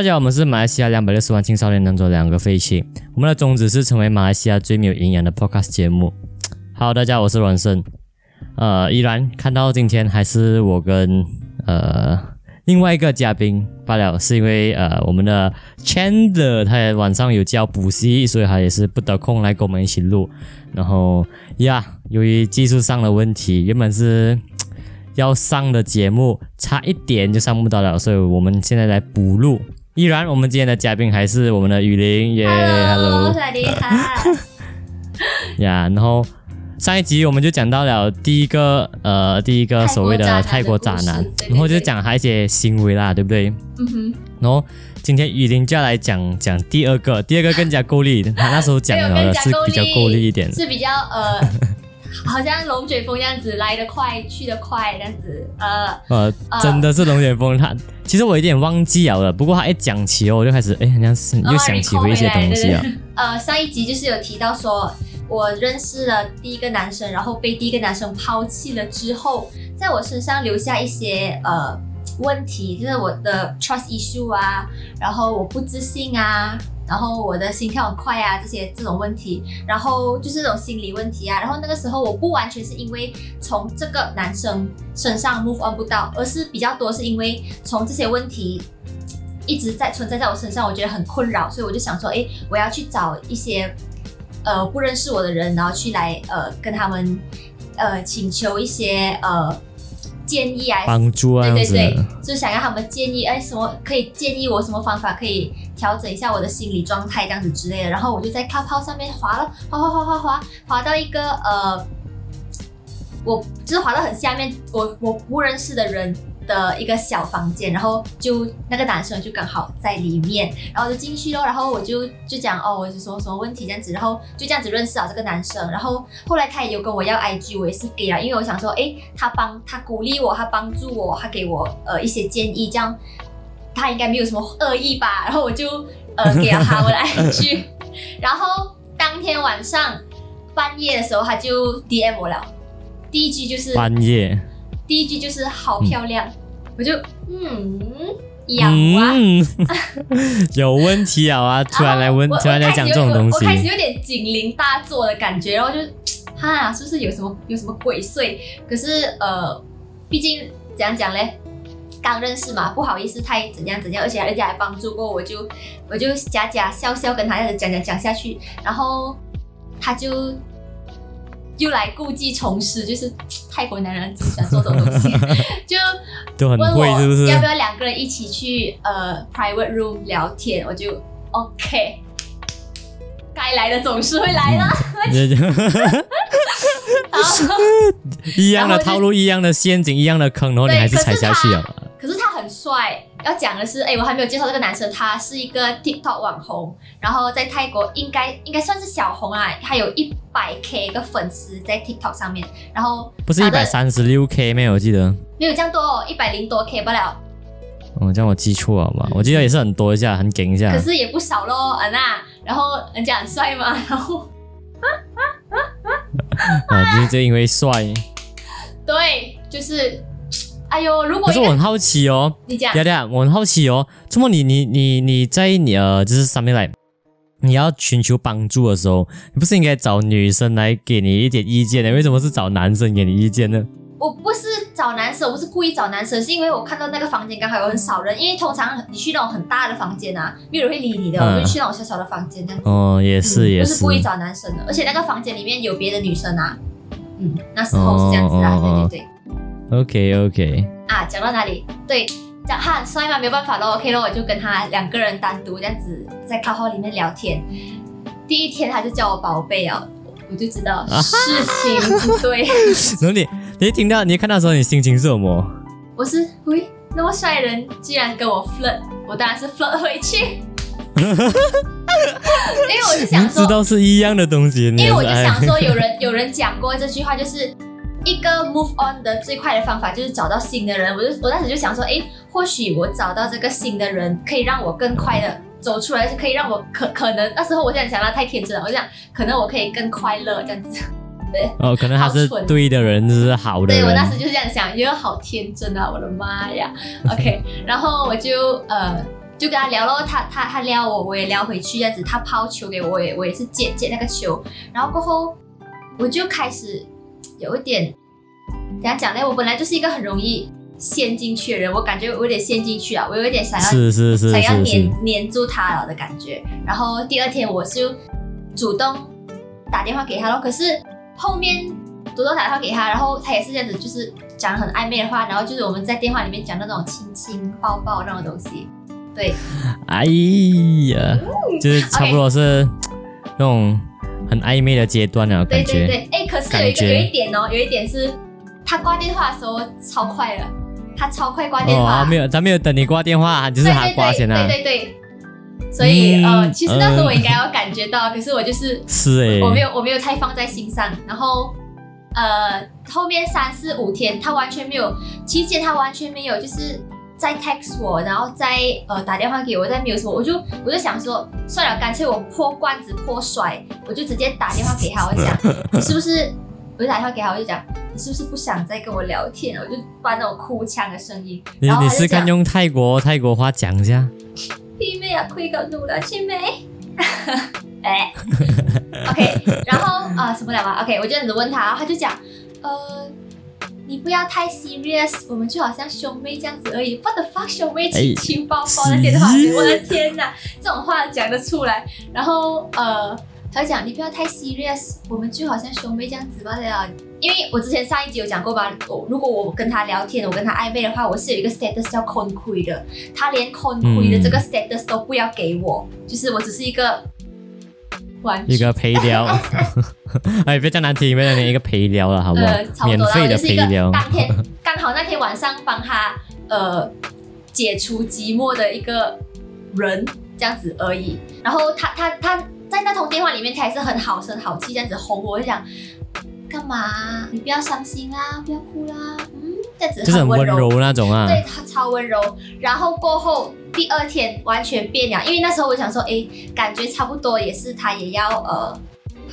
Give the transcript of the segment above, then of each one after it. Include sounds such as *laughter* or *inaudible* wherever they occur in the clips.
大家好，我们是马来西亚两百六十万青少年当中两个废青。我们的宗旨是成为马来西亚最没有营养的 podcast 节目。好大家好，我是阮胜。呃，依然看到今天还是我跟呃另外一个嘉宾罢了，是因为呃我们的 Chandler 他也晚上有教补习，所以他也是不得空来跟我们一起录。然后呀，由于技术上的问题，原本是要上的节目差一点就上不到了，所以我们现在来补录。依然，我们今天的嘉宾还是我们的雨林，耶 Hello，大家好。*laughs* 呀，然后上一集我们就讲到了第一个呃第一个所谓的泰国渣男，然后就讲他一些行为啦，对不对？嗯哼。然后今天雨林就要来讲讲第二个，第二个更加够力，他那时候讲的是比较够力一点，是比较呃。好像龙卷风这样子来得快去得快这样子，呃呃，真的是龙卷风。他其实我有点忘记了，不过他一讲起哦，我就开始哎，好像是又想起回一些东西啊。呃，上一集就是有提到说，我认识了第一个男生，然后被第一个男生抛弃了之后，在我身上留下一些呃问题，就是我的 trust issue 啊，然后我不自信啊。然后我的心跳很快啊，这些这种问题，然后就是这种心理问题啊。然后那个时候我不完全是因为从这个男生身上 move on 不到，而是比较多是因为从这些问题一直在存在在我身上，我觉得很困扰，所以我就想说，哎，我要去找一些呃不认识我的人，然后去来呃跟他们呃请求一些呃。建议啊，帮助啊，对对对，就想要他们建议，哎，什么可以建议我什么方法可以调整一下我的心理状态这样子之类的。然后我就在泡泡上面滑了，滑滑滑滑滑，滑到一个呃，我就是滑到很下面，我我不认识的人。的一个小房间，然后就那个男生就刚好在里面，然后就进去咯，然后我就就讲哦，我是什么什么问题这样子，然后就这样子认识了这个男生，然后后来他也有跟我要 IG，我也是给了，因为我想说，哎，他帮他鼓励我，他帮助我，他给我呃一些建议，这样他应该没有什么恶意吧，然后我就呃给了他我的 IG，*laughs* 然后当天晚上半夜的时候他就 DM 我了，第一句就是半夜，第一句就是好漂亮。我就嗯，有啊，*laughs* 有问题啊啊！突然来问，突然来讲这种东西，我开始有点警铃大作的感觉，然后就 *tsk* 哈，是不是有什么有什么鬼祟？可是呃，毕竟怎样讲嘞，刚认识嘛，不好意思太怎样怎样，而且人家还帮助过我，就我就假假笑笑跟他这样讲讲讲下去，然后他就。又来故技重施，就是泰国男人喜欢做这种东西，*laughs* 就就很会，是不是？要不要两个人一起去呃 private room 聊天？我就 OK，该来的总是会来啦。*laughs* *laughs* 一样的套路，一样的陷阱，一样的坑，然后你还是踩下去了。帅。要讲的是，哎，我还没有介绍这个男生，他是一个 TikTok 网红，然后在泰国应该应该算是小红啊，他有一百 K 个粉丝在 TikTok 上面，然后不是一百三十六 K 没有？我记得没有这样多哦，一百零多 K 不了。哦，这样我记错了嘛？我记得也是很多一下，很顶一下。可是也不少咯，啊那，然后人家很帅嘛，然后 *laughs* 啊，就因为帅。*laughs* 对，就是。哎呦，如果可是我很好奇哦，你讲，对对，我很好奇哦，怎么你你你你在你呃，就是上面来，你要寻求帮助的时候，你不是应该找女生来给你一点意见的？为什么是找男生给你意见呢？我不是找男生，我不是故意找男生，是因为我看到那个房间刚好有很少人，因为通常你去那种很大的房间啊，没有人会理你的，我就去那种小小的房间这样。哦，也是也是，不是故意找男生的，而且那个房间里面有别的女生啊，嗯，那时候是这样子啊，对对对。OK OK 啊，讲到哪里？对，讲他很帅嘛，没有办法咯 OK 咯，我就跟他两个人单独这样子在卡号里面聊天。第一天他就叫我宝贝啊，我就知道事情不对。*laughs* 然后你你听到你看到的时候，你心情是什么？我是喂，那么帅的人居然跟我 flirt，我当然是 flirt 回去。*laughs* 因为我是想说，知道是一样的东西。因为我就想说，有人有人讲过这句话，就是。一个 move on 的最快的方法就是找到新的人，我就我当时就想说，哎，或许我找到这个新的人，可以让我更快的走出来，是可以让我可可能那时候我现在想到太天真了，我想可能我可以更快乐这样子，*laughs* 对，哦，可能他是对的人，就是好的，对我当时就是这样想，因为好天真啊，我的妈呀，OK，*laughs* 然后我就呃就跟他聊咯，他他他撩我，我也撩回去，这样子，他抛球给我，我也我也是接接那个球，然后过后我就开始有一点，怎样讲呢？我本来就是一个很容易陷进去的人，我感觉我有点陷进去啊，我有一点想要是是是想要黏，黏住他了的感觉。然后第二天我就主动打电话给他咯，可是后面主动打电话给他，然后他也是这样子，就是讲很暧昧的话，然后就是我们在电话里面讲那种亲亲抱抱那种东西。对，哎呀，就是差不多是那种很暧昧的阶段了，对感觉。对对，哎，可是有一个有一点哦，有一点是他挂电话的时候超快了，他超快挂电哦，话，他没有，他没有等你挂电话，就是他挂先啊。对对对。对，所以、嗯。呃，其实那时候我应该要感觉到，可是我就是是诶，我没有我没有太放在心上，然后呃后面三四五天他完全没有，期间他完全没有就是再 text 我，然后再呃打电话给我，再没有什么，我就我就想说，算了，干脆我破罐子破摔，我就直接打电话给他，我讲 *laughs* 你是不是？我就打电话给他，我就讲你是不是不想再跟我聊天了？我就发那种哭腔的声音。你你是看用泰国泰国话讲一下。弟妹啊，快搞怒了，亲妹。*laughs* 哎，OK，然后啊、什么聊啊？OK，我就这样子问他，他就讲，呃，你不要太 serious，我们就好像兄妹这样子而已。What the fuck，兄妹亲亲抱抱的电话，我的天哪，这种话讲得出来。然后呃，他就讲你不要太 serious，我们就好像兄妹这样子罢了。因为我之前上一集有讲过吧，我如果我跟他聊天，我跟他暧昧的话，我是有一个 status 叫 con 亏的，他连 con 亏的这个 status 都不要给我，就是我只是一个玩具一个陪聊，*laughs* 哎，别讲难听，别讲难听，一个陪聊了，好不好呃，？差不多啦，免费的就是一个陪聊，当天刚好那天晚上帮他呃解除寂寞的一个人这样子而已。然后他他他在那通电话里面，他也是很好声好气这样子哄我，就讲干嘛？你不要伤心啦，不要哭啦，嗯，这样子就是很温。柔那种啊。对他超温柔，然后过后第二天完全变了，因为那时候我想说，哎，感觉差不多也是他也要呃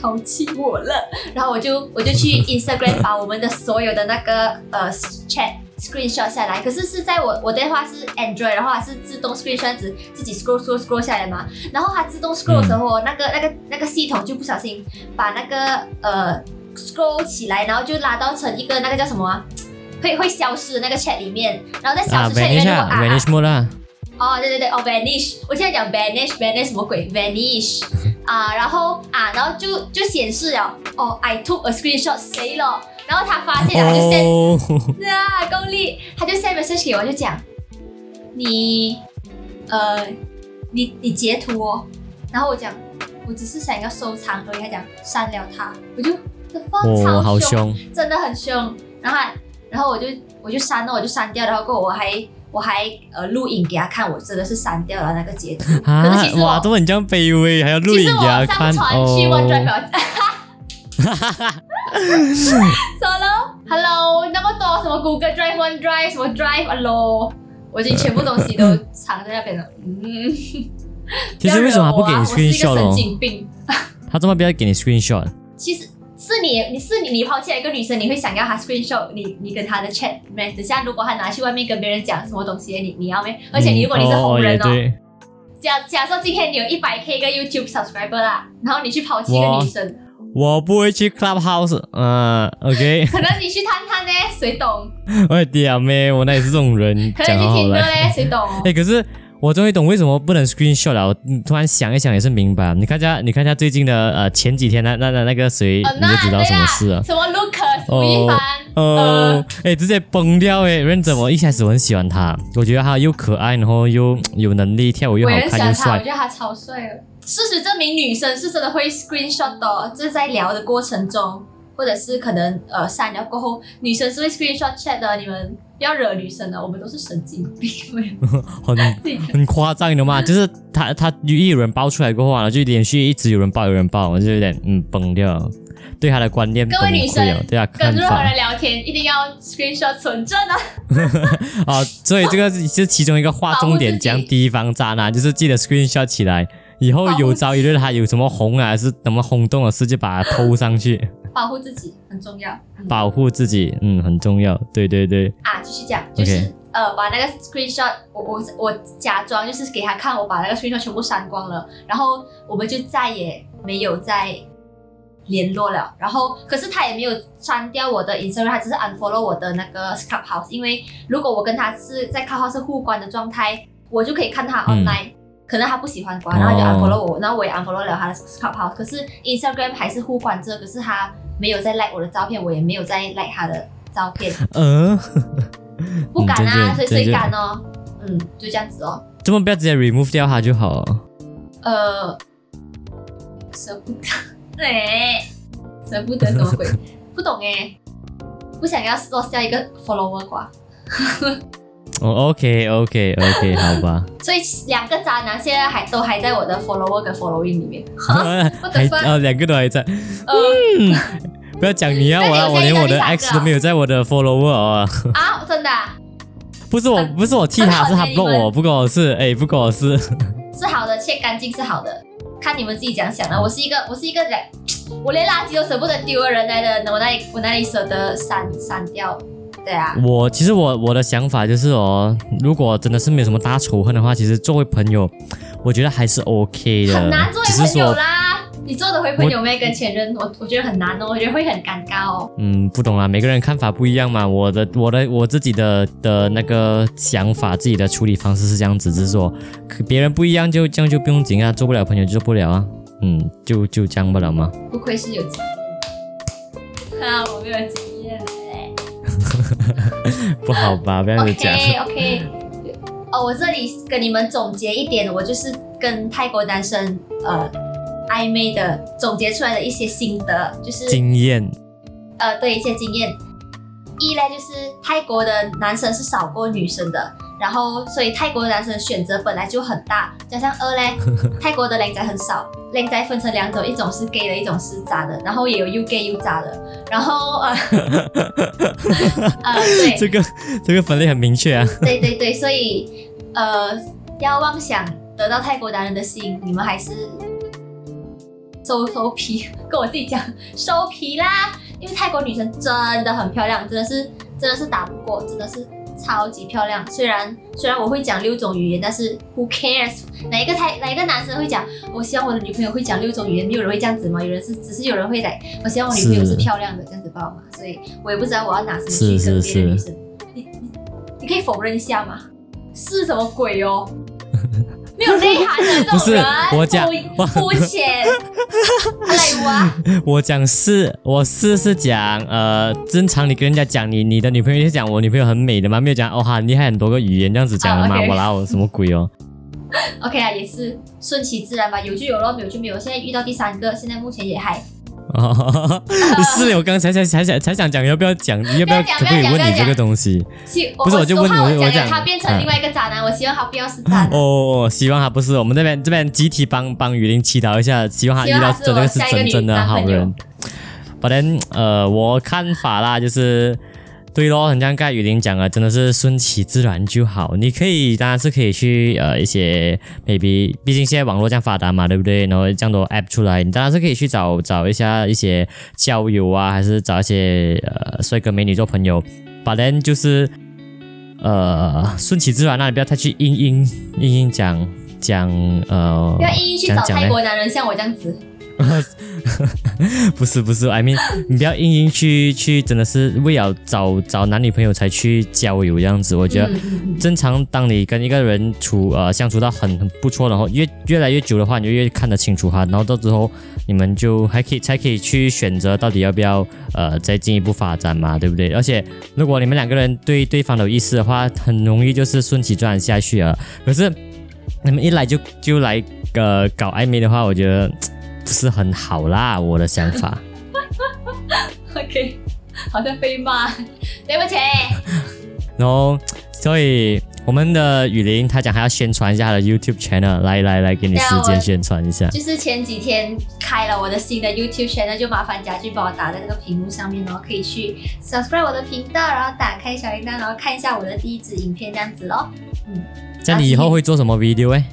抛弃我了，然后我就我就去 *laughs* Instagram 把我们的所有的那个呃 chat screenshot 下来，可是是在我我电话是 Android，然后它是自动 screenshot 自自己 scroll scroll scroll 下来嘛，然后它自动 scroll 的时候，那个那个那个系统就不小心把那个呃 scroll 起来，然后就拉到成一个那个叫什么啊？会会消失的那个 chat 里面，然后在消啊失 chat 里面，vanish 啊哦，对对对，哦，vanish，我现在讲 vanish，vanish 什么鬼？vanish。啊，然后啊，然后就就显示了，哦，I took a screenshot，谁了？然后他发现了，他就 send，哦，*laughs* 啊，功力，他就 send message 给我，就讲你呃，你你截图哦，然后我讲我只是想要收藏而已，他讲删了他，我就这放哦，超好凶，真的很凶。然后他，然后我就我就删了，我就删掉，然后过后我还我还呃录影给他看，我真的是删掉了那个截图。可啊是其实，哇，我都很这样卑微，还要录影其实我上给他看传去哦。OneDrive 了。*laughs* Hello，Hello，那么多什么 Google Drive、OneDrive 什么 Drive，Hello，我已经全部东西都藏在那边了。嗯，*laughs* 其实为什么他不给你 screenshot。他怎么不要给你 screenshot？*laughs* 其实是你，你是你，你抛弃了一个女生，你会想要她 screenshot 你你跟她的 chat 没？等下如果她拿去外面跟别人讲什么东西，你你要没？而且你如果你是嗯红人哦，假假设今天你有一百 K 个 YouTube subscriber 啦，然后你去抛弃一个哇女生，我不会去 Clubhouse，嗯，OK，*laughs* 可能你去探探呢，谁懂？*laughs* 我屌咩，我哪里是这种人，可能你讲好好来。听歌嘞，谁懂？*laughs* 哎，可是我终于懂为什么不能 screenshot 了。我嗯突然想一想，也是明白。你看一下，你看一下最近的呃前几天那那那那个谁，哦，你就知道什么事了。什么 Lucas 哦吴亦凡，哦呃，哎、直接崩掉哎！认真，我一开始我很喜欢他，我觉得他又可爱，然后又有能力，跳舞又好看又也很喜欢他，我帅觉。得他超帅的。事实证明，女生是真的会 screenshot 的哦，就是在聊的过程中，或者是可能呃删了过后，女生是会 screenshot chat 的。你们不要惹女生的，我们都是神经病。*laughs* 很很夸张，你懂吗？就是他他一有人爆出来过后啊，就连续一直有人爆有人爆，我就有点嗯崩掉了，对他的观念各崩位女生对啊跟任何人聊天一定要 screenshot 存证啊！*laughs* 啊，所以这个是是其中一个划重点，讲提防渣男，就是记得 screenshot 起来，以后有朝一日他有什么红啊，还是什么轰动的事，就把它 PO 上去，保护自己很重要。嗯保护自己，嗯，很重要，对对对，啊，继续讲，就是呃把那个 screenshot，我我我假装就是给他看，我把那个 screenshot 全部删光了，然后我们就再也没有再联络了。然后可是他也没有删掉我的 Instagram，他只是 unfollow 我的那个 Clubhouse，因为如果我跟他是在 Clubhouse 是互关的状态，我就可以看他 online。可能他不喜欢关，然后就 unfollow 我，然后我也 unfollow 了他的 Clubhouse。可是 Instagram 还是互关着，可是他没有在 like 我的照片，我也没有在 like 他的照片。*laughs* 嗯，不敢啊，谁谁敢哦？嗯，就这样子哦。怎么不要直接 remove 掉它就好了。呃，舍不得，*laughs* 哎，舍不得什么鬼？*laughs* 不懂哎，不想要 lost 掉一个 follower 啩。哦，OK OK OK，*laughs* 好吧。所以两个渣男现在还都还在我的 follower 跟 following 里面。*laughs* 呃，两个都还在。嗯 *laughs* 不要讲你啊，我啊，我连我的 X 都没有在我的 follower 啊。啊，真的啊、不是我，不是我替他，是他很好你 block 我，不关我是，哎，不关我是。是好的，切干净是好的，看你们自己怎样想啊。我是一个，我是一个人，我连垃圾都舍不得丢的人来的，我哪里我哪里舍得删删掉？对啊，我其实我我的想法就是哦，如果真的是没有什么大仇恨的话，其实作为朋友，我觉得还是 OK 的。很难做朋友说，啦。你做得回朋友没？跟前任，我我觉得很难哦，我觉得会很尴尬哦。嗯，不懂啊，每个人看法不一样嘛。我的我的我自己的的那个想法，自己的处理方式是这样子，只是说可别人不一样就这样就不用紧啊，做不了朋友就做不了啊。嗯，就就这样不了吗？不愧是有经验，啊，我没有经验嘞。*laughs* 不好吧，不要子讲。OK OK，哦，我这里跟你们总结一点，我就是跟泰国男生呃暧昧的总结出来的一些心得，就是经验，呃对一些经验。一呢，就是泰国的男生是少过女生的，然后所以泰国的男生选择本来就很大，加上二呢，*laughs* 泰国的靓仔很少，靓仔分成两种，一种是 gay 的，一种是渣的，然后也有又 gay 又渣的，然后呃 *laughs* 呃对，这个这个分类很明确啊。对对对，所以呃，要妄想得到泰国男人的心，你们还是收收皮，跟我自己讲收皮啦。因为泰国女生真的很漂亮，真的是真的是打不过，真的是超级漂亮。虽然虽然我会讲六种语言，但是 who cares？哪一个太哪一个男生会讲？我希望我的女朋友会讲六种语言，没有人会这样子吗？有人是只是有人会来，我希望我女朋友是是漂亮的，这样子知道吗？所以我也不知道我要拿什么是去跟是是别的女生。你你你可以否认一下吗？是什么鬼哦？*laughs* 没有内涵的这种人，我讲我肤肤浅，来哇！我讲是，我是是讲，呃，正常你跟人家讲你你的女朋友就讲我女朋友很美的吗，没有讲哦哈，很厉害很多个语言这样子讲的吗，我拉我什么鬼哦？*laughs* OK 啊，也是顺其自然吧，有就有咯，没有就没有。现在遇到第三个，现在目前也还 *laughs* 哦，是我刚才才才想才想讲要不要讲，要不要可不可以问你这个东西？不是我就问我我讲我我讲他变成另外一个渣男，我希望他不要是渣男。*laughs* 哦，希望他不是，我们这边这边集体帮帮雨林祈祷一下，希望他遇到真的是真正的好人。反正呃，我看法啦，就是对咯，很像刚才雨林讲的，真的是顺其自然就好。你可以当然是可以去呃一些 maybe，毕竟现在网络这样发达嘛，对不对？然后这样多 app 出来，你当然是可以去找找一下一些交友啊，还是找一些呃帅哥美女做朋友。反正就是呃顺其自然那，你不要太去硬硬硬硬讲讲呃，不要硬硬去找泰国男人像我这样子。*laughs* 不是不是，I mean，你不要硬硬去去，真的是为了找找男女朋友才去交友这样子。我觉得正常，当你跟一个人处呃相处到很很不错，然后越越来越久的话，你就越看得清楚哈，然后到之后你们就还可以才可以去选择到底要不要呃再进一步发展嘛，对不对？而且如果你们两个人对对方有意思的话，很容易就是顺其自然下去啊。可是你们一来就就来呃搞暧昧的话，我觉得不是很好啦，我的想法。*laughs* OK，好像被骂，对不起。*laughs* 然后，所以我们的雨林他讲还要宣传一下他的 YouTube channel，来来来，给你时间宣传一下。就是前几天开了我的新的 YouTube channel，就麻烦家具帮我打在那个屏幕上面然后，可以去 subscribe 我的频道，然后打开小铃铛，然后看一下我的第一支影片这样子咯。嗯。像你以后会做什么 video 哎？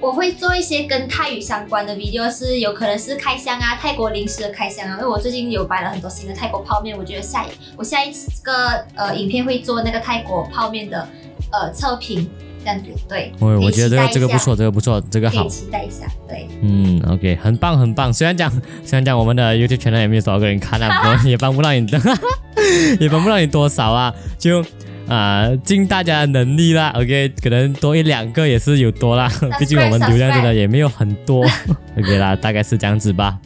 我会做一些跟泰语相关的 video，是有可能是开箱啊，泰国零食的开箱啊，因为我最近有买了很多新的泰国泡面，我觉得下一我下一个呃影片会做那个泰国泡面的呃测评这样子，对。我我觉得这个这个不错，这个不错，这个好可以。期待一下，对。嗯，OK，很棒很棒。虽然讲虽然讲我们的 YouTube channel 也没有多少个人看啊，不过也帮不到你的，*laughs* 也帮不到你多少啊，就啊、尽大家的能力啦。OK，可能多一两个也是有多啦，*laughs* *laughs* 毕竟我们流量真的也没有很多。*laughs* OK 啦，大概是这样子吧。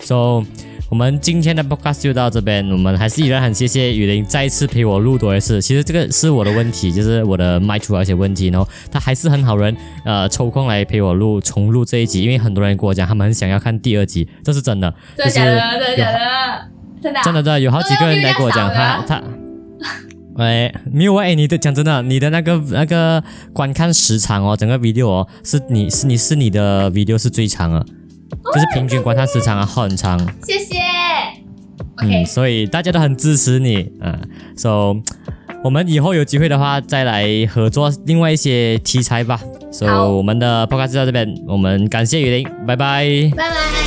So。我们今天的 podcast 就到这边，我们还是依然很谢谢雨林再次陪我录多一次。其实这个是我的问题，就是我的麦出了一些问题，然后他还是很好人，呃，抽空来陪我录重录这一集，因为很多人跟我讲他们很想要看第二集，这是真的，真的假的？真的假的？真的啊、真的真的有好几个人来跟我讲，他他。哎，没有哎，你的讲真的，你的那个那个观看时长哦，整个 video 哦，是你是你是你的 video 是最长的，就是平均观看时长啊很长。谢谢。嗯，所以大家都很支持你，嗯，so 我们以后有机会的话再来合作另外一些题材吧。so 好我们的 podcast 就到这边，我们感谢雨林，拜拜。拜拜。